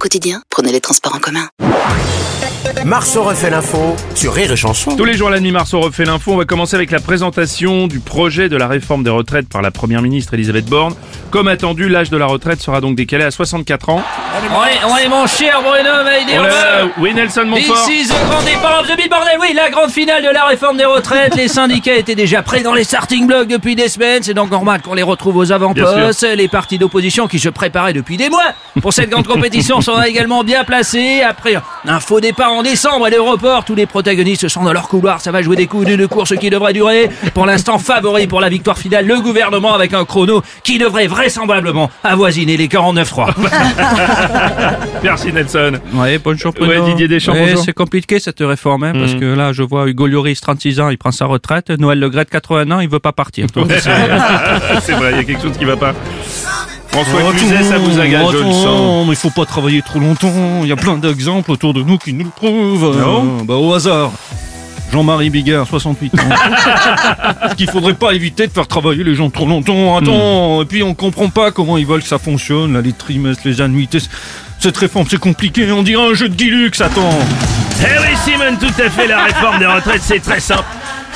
Quotidien, prenez les transports en commun. Marceau refait l'info sur Rire et Chanson. Tous les jours à la nuit, Marceau refait l'info. On va commencer avec la présentation du projet de la réforme des retraites par la première ministre Elisabeth Borne. Comme attendu, l'âge de la retraite sera donc décalé à 64 ans. On est, on est mon cher Bruno là, oui, Nelson Montfort. Ici, the grand départ bordel. Oui, la grande finale de la réforme des retraites. Les syndicats étaient déjà prêts dans les starting blocks depuis des semaines. C'est donc normal qu'on les retrouve aux avant-postes. Les partis d'opposition qui se préparaient depuis des mois pour cette grande compétition sont également bien placés. Après un faux départ en décembre et le report, tous les protagonistes sont dans leur couloir. Ça va jouer des coups d'une course qui devrait durer. Pour l'instant, favori pour la victoire finale, le gouvernement avec un chrono qui devrait vraisemblablement avoisiner les 49-3. Merci Nelson. Ouais, bonjour Ouais. Didier Deschamps, Ouais, bonjour. c'est compliqué cette réforme, hein, parce Mhm. que là, je vois Hugo Lloris, 36 ans, il prend sa retraite. Noël Legret, 80 ans, il veut pas partir. C'est vrai, il y a quelque chose qui va pas. François Oh, Cluzet, ça vous agace, je le sens. attends, mais il faut pas travailler trop longtemps. Il y a plein d'exemples autour de nous qui nous le prouvent. Non Euh, bah, au hasard. Jean-Marie Bigard, 68 ans. Parce qu'il faudrait pas éviter de faire travailler les gens trop longtemps. Attends, Hmm. et puis on comprend pas comment ils veulent que ça fonctionne, là, les trimestres, les annuités. Cette réforme, c'est compliqué. On dirait un jeu de Dilux, attends. Eh oui, Simon, tout à fait. La réforme des retraites, c'est très simple.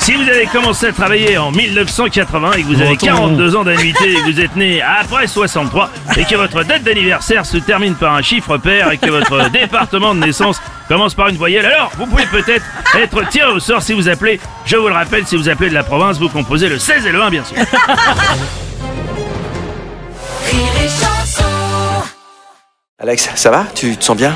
Si vous avez commencé à travailler en 1980 et que vous avez attends. 42 ans d'annuité et que vous êtes né après 63 et que votre date d'anniversaire se termine par un chiffre pair et que votre département de naissance commence par une voyelle, alors vous pouvez peut-être être tiré au sort si vous appelez, je vous le rappelle, si vous appelez de la province, vous composez le 16 et le 1 bien sûr. Alex, ça va? Tu te sens bien?